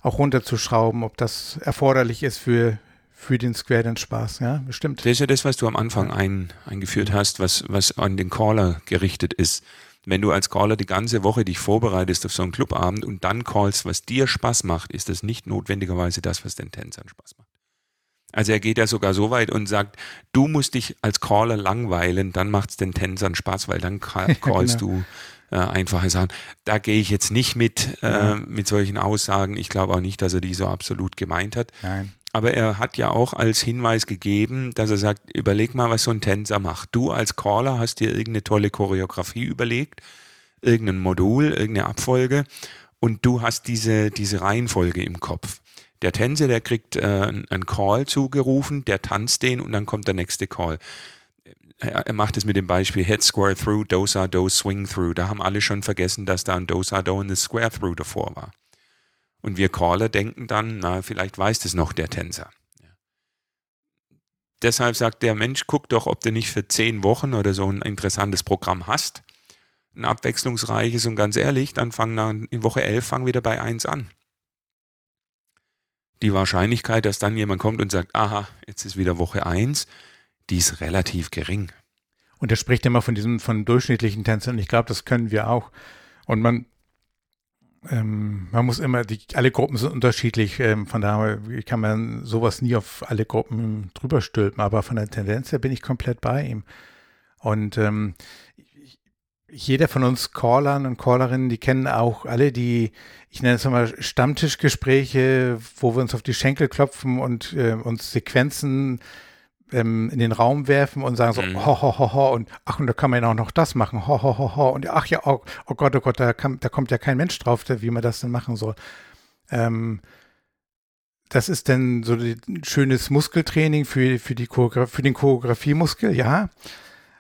auch runterzuschrauben, ob das erforderlich ist für, für den Square den Spaß, ja, bestimmt. Das ist ja das, was du am Anfang ein, eingeführt hast, was, was an den Caller gerichtet ist. Wenn du als Caller die ganze Woche dich vorbereitest auf so einen Clubabend und dann callst, was dir Spaß macht, ist das nicht notwendigerweise das, was den Tänzern Spaß macht. Also er geht ja sogar so weit und sagt, du musst dich als Caller langweilen, dann macht es den Tänzern Spaß, weil dann ca- <laughs> callst du äh, einfache Sachen. Da gehe ich jetzt nicht mit, äh, Ja. mit solchen Aussagen. Ich glaube auch nicht, dass er die so absolut gemeint hat. Nein. Aber er hat ja auch als Hinweis gegeben, dass er sagt, überleg mal, was so ein Tänzer macht. Du als Caller hast dir irgendeine tolle Choreografie überlegt, irgendein Modul, irgendeine Abfolge und du hast diese, diese Reihenfolge im Kopf. Der Tänzer, der kriegt äh, einen Call zugerufen, der tanzt den und dann kommt der nächste Call. Er, er macht es mit dem Beispiel Head Square Through, Dosa Do Swing Through. Da haben alle schon vergessen, dass da ein Dosa Do und ein Square Through davor war. Und wir Caller denken dann, na, vielleicht weiß das noch der Tänzer. Ja. Deshalb sagt der Mensch, guck doch, ob du nicht für zehn Wochen oder so ein interessantes Programm hast. Ein abwechslungsreiches und ganz ehrlich, dann fang dann in Woche 11 fang wieder bei 1 an. Die Wahrscheinlichkeit, dass dann jemand kommt und sagt, aha, jetzt ist wieder Woche 1, die ist relativ gering. Und er spricht immer von diesem, von durchschnittlichen Tänzern. Ich glaube, das können wir auch. Und man, ähm, man muss immer, die, alle Gruppen sind unterschiedlich. Ähm, von daher kann man sowas nie auf alle Gruppen drüber stülpen. Aber von der Tendenz her bin ich komplett bei ihm. Und ähm, jeder von uns Callern und Callerinnen, die kennen auch alle die, ich nenne es mal Stammtischgespräche, wo wir uns auf die Schenkel klopfen und äh, uns Sequenzen ähm, in den Raum werfen und sagen so, Mhm. ho, ho, ho, ho, und ach, und da kann man ja auch noch das machen, ho, ho, ho, ho, und ach ja, oh, oh Gott, oh Gott, da, kann, da kommt ja kein Mensch drauf, wie man das denn machen soll. Ähm, das ist dann so ein schönes Muskeltraining für, für, die Choreograf für den Choreografiemuskel, ja.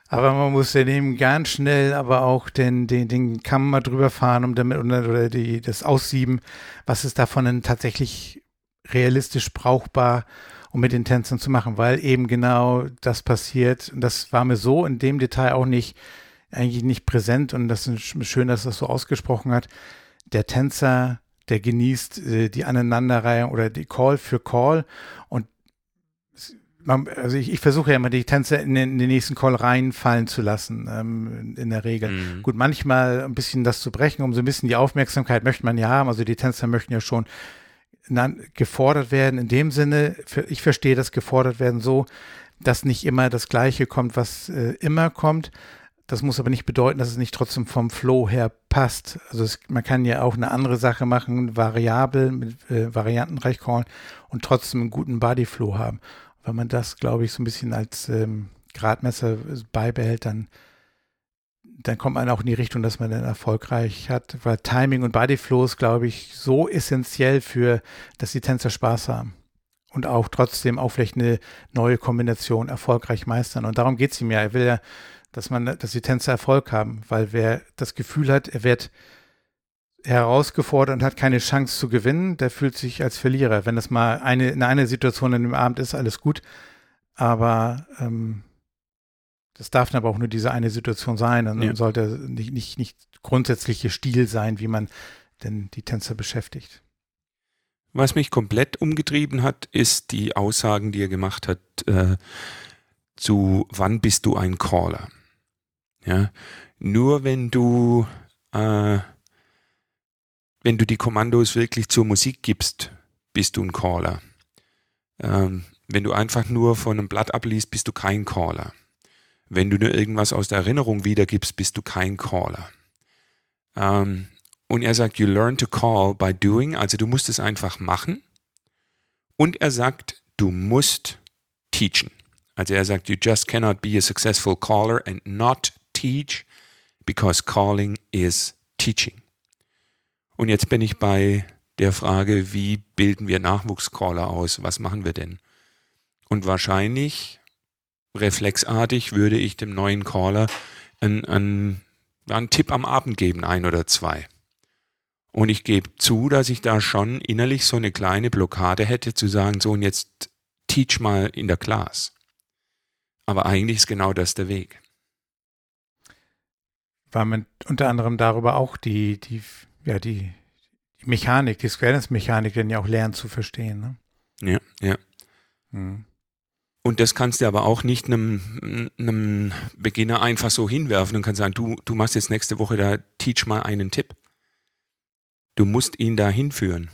Aber man muss ja dem ganz schnell aber auch den, den, den Kamm mal drüber fahren, um damit, oder, oder die, das Aussieben, was ist davon denn tatsächlich realistisch brauchbar, um mit den Tänzern zu machen, weil eben genau das passiert. Und das war mir so in dem Detail auch nicht, eigentlich nicht präsent und das ist schön, dass das so ausgesprochen hat. Der Tänzer, der genießt äh, die Aneinanderreihung oder die Call für Call und man, also ich, ich versuche ja immer die Tänzer in den, in den, nächsten Call reinfallen zu lassen, ähm, in der Regel. Mhm. Gut, manchmal ein bisschen das zu brechen, um so ein bisschen die Aufmerksamkeit möchte man ja haben. Also die Tänzer möchten ja schon gefordert werden in dem Sinne, ich verstehe das gefordert werden so, dass nicht immer das Gleiche kommt, was äh, immer kommt. Das muss aber nicht bedeuten, dass es nicht trotzdem vom Flow her passt. Also es, man kann ja auch eine andere Sache machen, variabel, mit äh, variantenreich callen und trotzdem einen guten Bodyflow haben. Wenn man das, glaube ich, so ein bisschen als ähm, Gradmesser beibehält, dann, dann kommt man auch in die Richtung, dass man dann erfolgreich hat. Weil Timing und Bodyflow ist, glaube ich, so essentiell für, dass die Tänzer Spaß haben. Und auch trotzdem auch vielleicht eine neue Kombination erfolgreich meistern. Und darum geht es ihm ja. Er will ja, dass man, dass die Tänzer Erfolg haben, weil wer das Gefühl hat, er wird herausgefordert und hat keine Chance zu gewinnen, der fühlt sich als Verlierer. Wenn das mal eine, in einer Situation in dem Abend ist, alles gut. Aber ähm, das darf dann aber auch nur diese eine Situation sein und ja. sollte nicht, nicht, nicht grundsätzliche Stil sein, wie man denn die Tänzer beschäftigt. Was mich komplett umgetrieben hat, ist die Aussagen, die er gemacht hat, äh, zu wann bist du ein Caller? Ja, nur wenn du äh, wenn du die Kommandos wirklich zur Musik gibst, bist du ein Caller. Ähm, wenn du einfach nur von einem Blatt abliest, bist du kein Caller. Wenn du nur irgendwas aus der Erinnerung wiedergibst, bist du kein Caller. Ähm, und er sagt, you learn to call by doing, also du musst es einfach machen. Und er sagt, du musst teachen. Also er sagt, you just cannot be a successful caller and not teach, because calling is teaching. Und jetzt bin ich bei der Frage, wie bilden wir Nachwuchscaller aus? Was machen wir denn? Und wahrscheinlich, reflexartig, würde ich dem neuen Caller einen, einen, einen Tipp am Abend geben, ein oder zwei. Und ich gebe zu, dass ich da schon innerlich so eine kleine Blockade hätte, zu sagen, so und jetzt teach mal in der Class. Aber eigentlich ist genau das der Weg. Weil man unter anderem darüber auch die, die ja, die, die Mechanik, die Square-Dance-Mechanik dann ja auch lernen zu verstehen. Ne? Ja, ja. Mhm. Und das kannst du aber auch nicht einem, einem Beginner einfach so hinwerfen und kannst sagen, du, du machst jetzt nächste Woche da, teach mal einen Tipp. Du musst ihn da hinführen.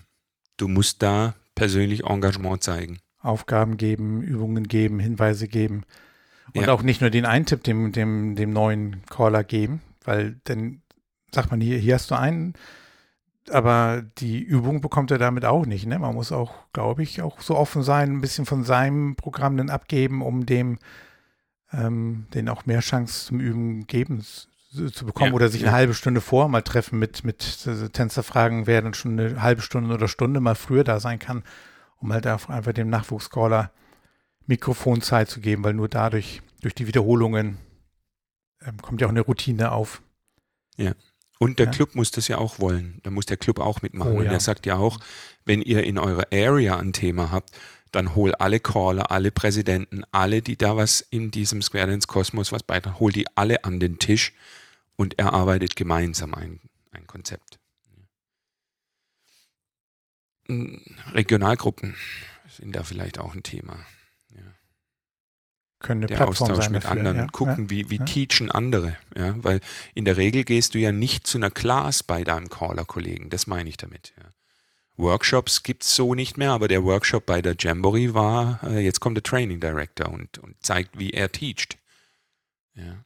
Du musst da persönlich Engagement zeigen. Aufgaben geben, Übungen geben, Hinweise geben. Und ja. auch nicht nur den einen Tipp dem, dem, dem neuen Caller geben, weil dann sagt man hier, hier hast du einen, aber die Übung bekommt er damit auch nicht. Ne? Man muss auch, glaube ich, auch so offen sein, ein bisschen von seinem Programm dann abgeben, um dem ähm, den auch mehr Chance zum Üben geben zu bekommen ja, oder sich ja. eine halbe Stunde vor mal treffen mit, mit äh, Tänzerfragen, wer dann schon eine halbe Stunde oder Stunde mal früher da sein kann, um halt einfach dem Nachwuchscaller Mikrofonzeit zu geben, weil nur dadurch, durch die Wiederholungen, ähm, kommt ja auch eine Routine auf. Ja. Und der ja. Club muss das ja auch wollen. Da muss der Club auch mitmachen. Oh, ja. Und er sagt ja auch, wenn ihr in eurer Area ein Thema habt, dann hol alle Caller, alle Präsidenten, alle, die da was in diesem Square Dance Kosmos was beitragen, hol die alle an den Tisch und erarbeitet gemeinsam ein, ein Konzept. Regionalgruppen sind da vielleicht auch ein Thema können eine der Plattform Austausch mit dafür, anderen, ja, gucken, ja, wie, wie ja. teachen andere, ja, weil in der Regel gehst du ja nicht zu einer Class bei deinem Caller-Kollegen, das meine ich damit, ja. Workshops es so nicht mehr, aber der Workshop bei der Jamboree war, äh, jetzt kommt der Training Director und, und zeigt, wie er teacht. Ja.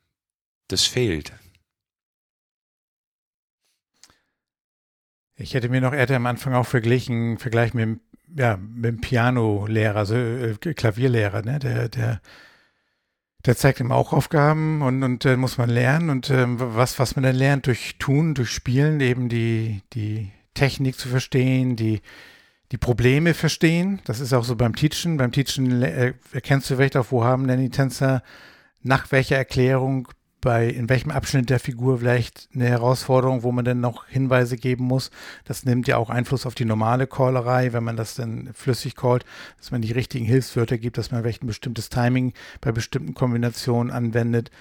Das fehlt. Ich hätte mir noch, er hatte am Anfang auch verglichen, Vergleich mit, ja, mit dem Piano-Lehrer, also äh, Klavierlehrer, ne, der, der der zeigt ihm auch Aufgaben und, und äh, muss man lernen und äh, was, was man dann lernt durch Tun, durch Spielen, eben die, die Technik zu verstehen, die, die Probleme verstehen. Das ist auch so beim Teachen. Beim Teachen äh, erkennst du vielleicht auch, wo haben denn die Tänzer nach welcher Erklärung bei in welchem Abschnitt der Figur vielleicht eine Herausforderung, wo man dann noch Hinweise geben muss. Das nimmt ja auch Einfluss auf die normale Callerei, wenn man das dann flüssig callt, dass man die richtigen Hilfswörter gibt, dass man vielleicht ein bestimmtes Timing bei bestimmten Kombinationen anwendet,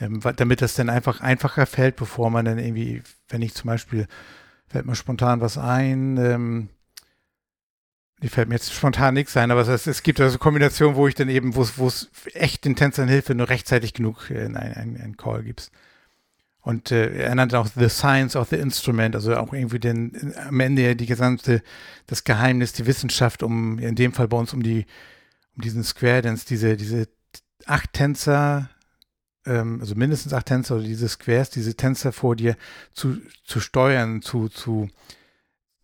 ähm, damit das dann einfach einfacher fällt, bevor man dann irgendwie, wenn ich zum Beispiel, fällt mir spontan was ein, ähm, die fällt mir jetzt spontan nichts ein, aber es, es gibt also Kombinationen, wo ich dann eben, wo es echt den Tänzern hilft, wenn du rechtzeitig genug einen ein, ein Call gibst. Und äh, er nannte auch The Science of the Instrument, also auch irgendwie den, am Ende die gesamte, das Geheimnis, die Wissenschaft, um, in dem Fall bei uns um die, um diesen Square Dance, diese, diese acht Tänzer, ähm, also mindestens acht Tänzer oder diese Squares, diese Tänzer vor dir zu, zu steuern, zu, zu,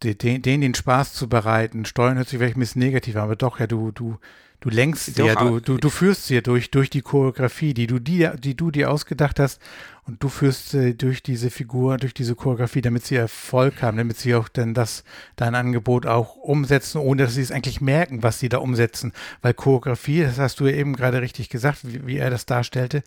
den, denen den Spaß zu bereiten. Steuern hört sich vielleicht ein bisschen negativ an, aber doch, ja, du, du, du lenkst sie ja, du, du, du führst sie durch, durch die Choreografie, die du, die, die du dir ausgedacht hast und du führst sie durch diese Figur, durch diese Choreografie, damit sie Erfolg haben, damit sie auch dann das, dein Angebot auch umsetzen, ohne dass sie es eigentlich merken, was sie da umsetzen. Weil Choreografie, das hast du ja eben gerade richtig gesagt, wie, wie er das darstellte,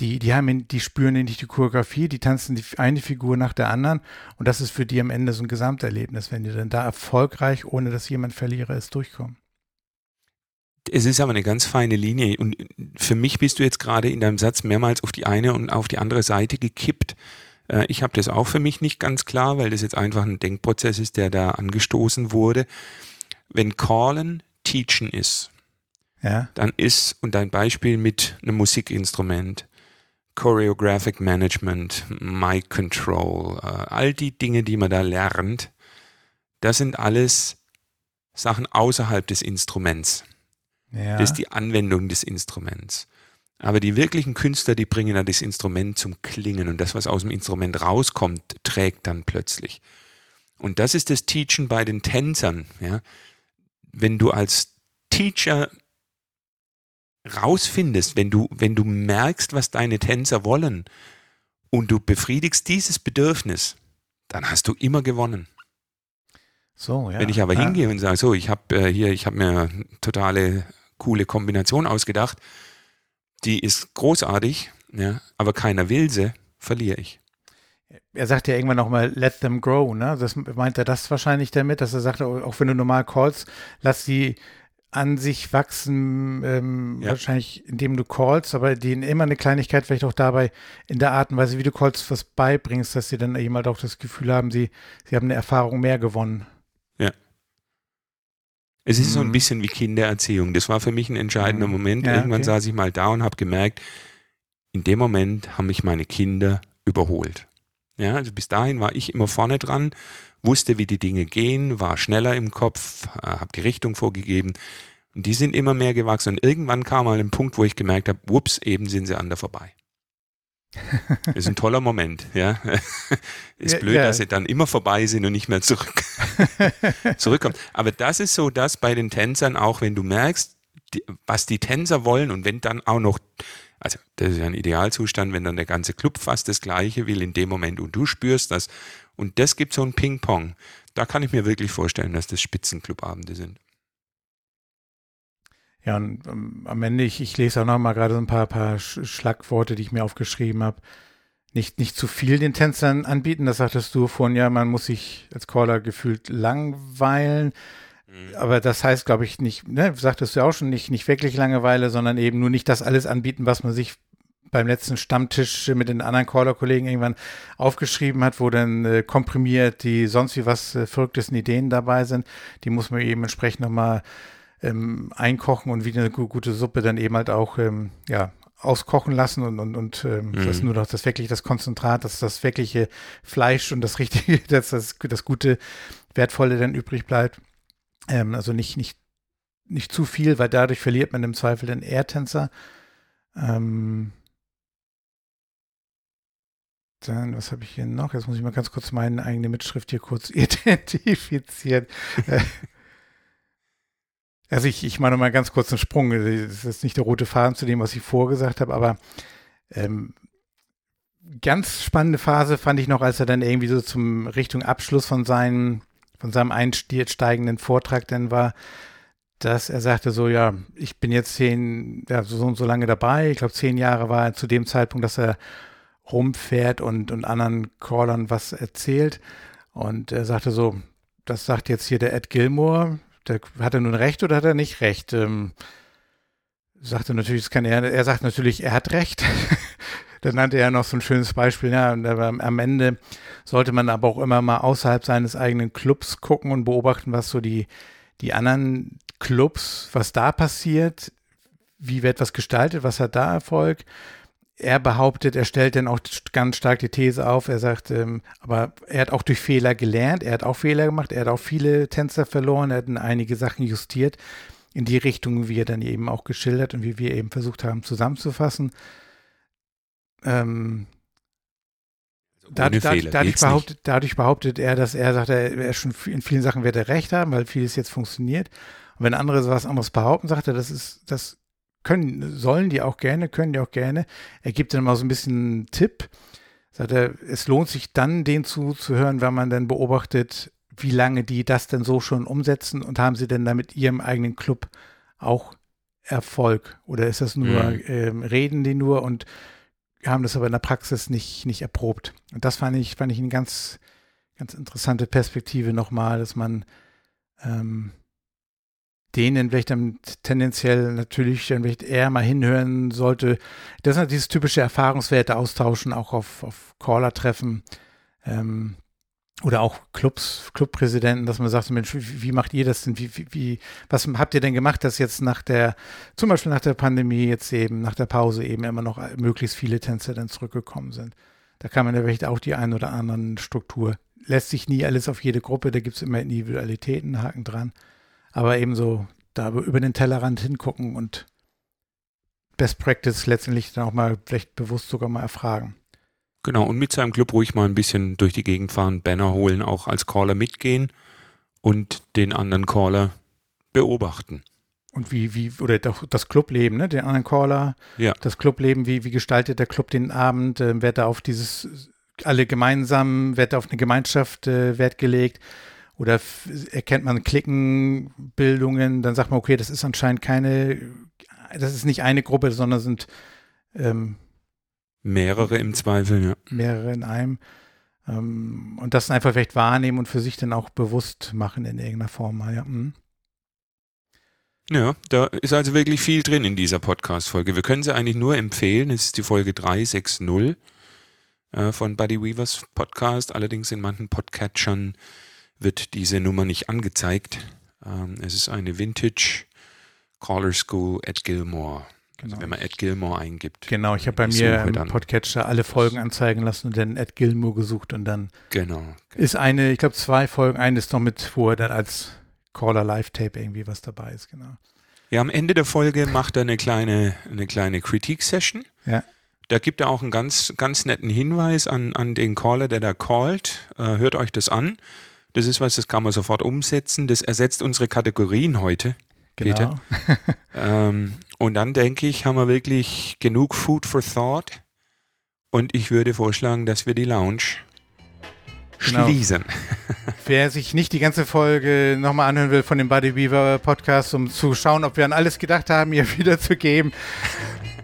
die, die haben, die spüren nicht die Choreografie, die tanzen die eine Figur nach der anderen und das ist für die am Ende so ein Gesamterlebnis, wenn die dann da erfolgreich, ohne dass jemand Verlierer ist, durchkommen. Es ist aber eine ganz feine Linie und für mich bist du jetzt gerade in deinem Satz mehrmals auf die eine und auf die andere Seite gekippt. Äh, ich habe das auch für mich nicht ganz klar, weil das jetzt einfach ein Denkprozess ist, der da angestoßen wurde. Wenn Callen Teachen ist, ja. dann ist, und dein Beispiel mit einem Musikinstrument, Choreographic Management, Mic Control, äh, all die Dinge, die man da lernt, das sind alles Sachen außerhalb des Instruments. Ja. Das ist die Anwendung des Instruments. Aber die wirklichen Künstler, die bringen dann das Instrument zum Klingen und das, was aus dem Instrument rauskommt, trägt dann plötzlich. Und das ist das Teachen bei den Tänzern. Ja? Wenn du als Teacher rausfindest, wenn du, wenn du merkst, was deine Tänzer wollen und du befriedigst dieses Bedürfnis, dann hast du immer gewonnen. So, ja. Wenn ich aber ja. hingehe und sage, so, ich habe äh, hier, ich habe mir eine totale coole Kombination ausgedacht, die ist großartig, ja, aber keiner will sie, verliere ich. Er sagt ja irgendwann nochmal, let them grow, ne? Das meint er das wahrscheinlich damit, dass er sagt, auch wenn du normal callst, lass sie an sich wachsen, ähm, ja. wahrscheinlich indem du callst, aber denen immer eine Kleinigkeit vielleicht auch dabei in der Art und Weise, wie du callst, was beibringst, dass sie dann eben halt auch das Gefühl haben, sie, sie haben eine Erfahrung mehr gewonnen. Ja. Es ist mhm. so ein mhm. bisschen wie Kindererziehung. Das war für mich ein entscheidender mhm. Moment. Ja, Irgendwann okay. saß ich mal da und habe gemerkt, in dem Moment haben mich meine Kinder überholt. Ja, also bis dahin war ich immer vorne dran, wusste, wie die Dinge gehen, war schneller im Kopf, äh, habe die Richtung vorgegeben. Und die sind immer mehr gewachsen. Und irgendwann kam mal ein Punkt, wo ich gemerkt habe, whoops, eben sind sie an der vorbei. Das <laughs> ist ein toller Moment, ja. <laughs> Ist ja, blöd, ja. dass sie dann immer vorbei sind und nicht mehr zurück, <laughs> zurückkommen. Aber das ist so das bei den Tänzern auch, wenn du merkst, die, was die Tänzer wollen und wenn dann auch noch, also das ist ja ein Idealzustand, wenn dann der ganze Club fast das Gleiche will in dem Moment und du spürst das und das gibt so ein Ping-Pong. Da kann ich mir wirklich vorstellen, dass das Spitzenclubabende sind. Ja, und um, am Ende, ich, ich lese auch noch mal gerade so ein paar, paar Schlagworte, die ich mir aufgeschrieben habe. Nicht, nicht zu viel den Tänzern anbieten, das sagtest du vorhin, ja, man muss sich als Caller gefühlt langweilen. Mhm. Aber das heißt, glaube ich, nicht, ne, sagtest du auch schon, nicht, nicht wirklich Langeweile, sondern eben nur nicht das alles anbieten, was man sich beim letzten Stammtisch mit den anderen Caller-Kollegen irgendwann aufgeschrieben hat, wo dann äh, komprimiert die sonst wie was äh, verrücktesten Ideen dabei sind. Die muss man eben entsprechend nochmal ähm, einkochen und wie eine gute Suppe dann eben halt auch ähm, ja, auskochen lassen und, und, und ähm, mhm. das ist nur noch das wirklich das Konzentrat, dass das wirkliche Fleisch und das richtige, <laughs> dass das, das gute, wertvolle dann übrig bleibt. Ähm, also nicht, nicht, nicht zu viel, weil dadurch verliert man im Zweifel den Airtänzer. Ähm, dann, was habe ich hier noch? Jetzt muss ich mal ganz kurz meine eigene Mitschrift hier kurz <laughs> identifizieren. Äh, also ich, ich mache mal ganz kurz einen Sprung. Das ist nicht der rote Faden zu dem, was ich vorgesagt habe, aber ähm, ganz spannende Phase fand ich noch, als er dann irgendwie so zum Richtung Abschluss von seinem, von seinem einsteigenden Vortrag dann war, dass er sagte so, ja, ich bin jetzt zehn, ja, so und so lange dabei. Ich glaube, zehn Jahre war er zu dem Zeitpunkt, dass er rumfährt und, und anderen Callern was erzählt. Und er sagte so, das sagt jetzt hier der Ed Gilmore, der, hat er nun recht oder hat er nicht recht? Ähm, sagte natürlich, kann er, er sagt natürlich, er hat recht. <laughs> Dann nannte er noch so ein schönes Beispiel, ja, am Ende sollte man aber auch immer mal außerhalb seines eigenen Clubs gucken und beobachten, was so die, die anderen Clubs, was da passiert, wie wird was gestaltet, was hat da Erfolg. Er behauptet, er stellt dann auch ganz stark die These auf, er sagt, ähm, aber er hat auch durch Fehler gelernt, er hat auch Fehler gemacht, er hat auch viele Tänzer verloren, er hat einige Sachen justiert in die Richtung, wie er dann eben auch geschildert und wie wir eben versucht haben zusammenzufassen. Ähm, dadurch, dadurch, dadurch, behauptet, dadurch, behauptet, er, dass er sagt, er, er schon in vielen Sachen wird er recht haben, weil vieles jetzt funktioniert. Und wenn andere was anderes behaupten, sagt er, das ist, das können, sollen die auch gerne, können die auch gerne. Er gibt dann mal so ein bisschen einen Tipp. Sagt er, es lohnt sich dann, den zuzuhören, wenn man dann beobachtet, wie lange die das denn so schon umsetzen und haben sie denn da mit ihrem eigenen Club auch Erfolg? Oder ist das nur, mhm. ähm, reden die nur und haben das aber in der Praxis nicht, nicht erprobt? Und das fand ich, fand ich eine ganz, ganz interessante Perspektive nochmal, dass man ähm, denen vielleicht dann tendenziell natürlich dann vielleicht eher mal hinhören sollte. Das sind dieses typische Erfahrungswerte austauschen, auch auf, auf Caller-Treffen. Ähm, oder auch Clubs, Clubpräsidenten, dass man sagt, Mensch, wie, wie macht ihr das denn? Wie, wie, wie, was habt ihr denn gemacht, dass jetzt nach der, zum Beispiel nach der Pandemie, jetzt eben, nach der Pause eben immer noch möglichst viele Tänzer dann zurückgekommen sind? Da kann man ja vielleicht auch die ein oder anderen Struktur. Lässt sich nie alles auf jede Gruppe, da gibt es immer Individualitäten, Haken dran. Aber eben so da über den Tellerrand hingucken und Best Practice letztendlich dann auch mal vielleicht bewusst sogar mal erfragen. Genau, und mit seinem Club ruhig mal ein bisschen durch die Gegend fahren, Banner holen, auch als Caller mitgehen und den anderen Caller beobachten. Und wie, wie, oder das Clubleben, ne, den anderen Caller, ja. das Clubleben, wie, wie gestaltet der Club den Abend, äh, wird da auf dieses, alle gemeinsam, wird da auf eine Gemeinschaft äh, Wert gelegt oder erkennt man Klickenbildungen, dann sagt man, okay, das ist anscheinend keine, das ist nicht eine Gruppe, sondern sind ähm, Mehrere im Zweifel, ja. Mehrere in einem. Ähm, und das einfach vielleicht wahrnehmen und für sich dann auch bewusst machen in irgendeiner Form. Ja, mhm. ja da ist also wirklich viel drin in dieser Podcast-Folge. Wir können sie eigentlich nur empfehlen. Es ist die Folge 360 äh, von Buddy Weavers Podcast. Allerdings in manchen Podcatchern wird diese Nummer nicht angezeigt. Ähm, es ist eine Vintage Caller School at Gilmore. Genau. Also wenn man Ed Gilmore eingibt. Genau, ich habe bei mir im Podcatcher alle Folgen anzeigen lassen und dann Ed Gilmore gesucht und dann genau, genau. ist eine, ich glaube zwei Folgen, eine ist noch mit, wo er dann als Caller Live-Tape irgendwie was dabei ist, genau. Ja, am Ende der Folge macht er eine kleine, eine kleine Kritik-Session. Ja. Da gibt er auch einen ganz, ganz netten Hinweis an, an den Caller, der da callt. Äh, hört euch das an. Das ist was, das kann man sofort umsetzen. Das ersetzt unsere Kategorien heute. Genau. <laughs> ähm, und dann denke ich, haben wir wirklich genug Food for Thought. Und ich würde vorschlagen, dass wir die Lounge genau. schließen. <laughs> Wer sich nicht die ganze Folge nochmal anhören will von dem Buddy Weaver Podcast, um zu schauen, ob wir an alles gedacht haben, <laughs> ihr wiederzugeben.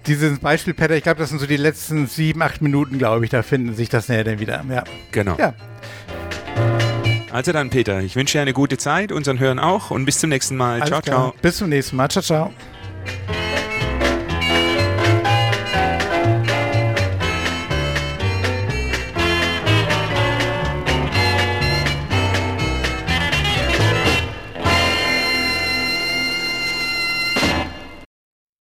Dieses Beispiel, Peter, ich glaube, das sind so die letzten sieben, acht Minuten, glaube ich, da finden sich das näher dann wieder. Ja. Genau. Ja. Also dann, Peter, ich wünsche dir eine gute Zeit, unseren Hören auch und bis zum nächsten Mal. Alles ciao, klar. ciao. Bis zum nächsten Mal. Ciao, ciao.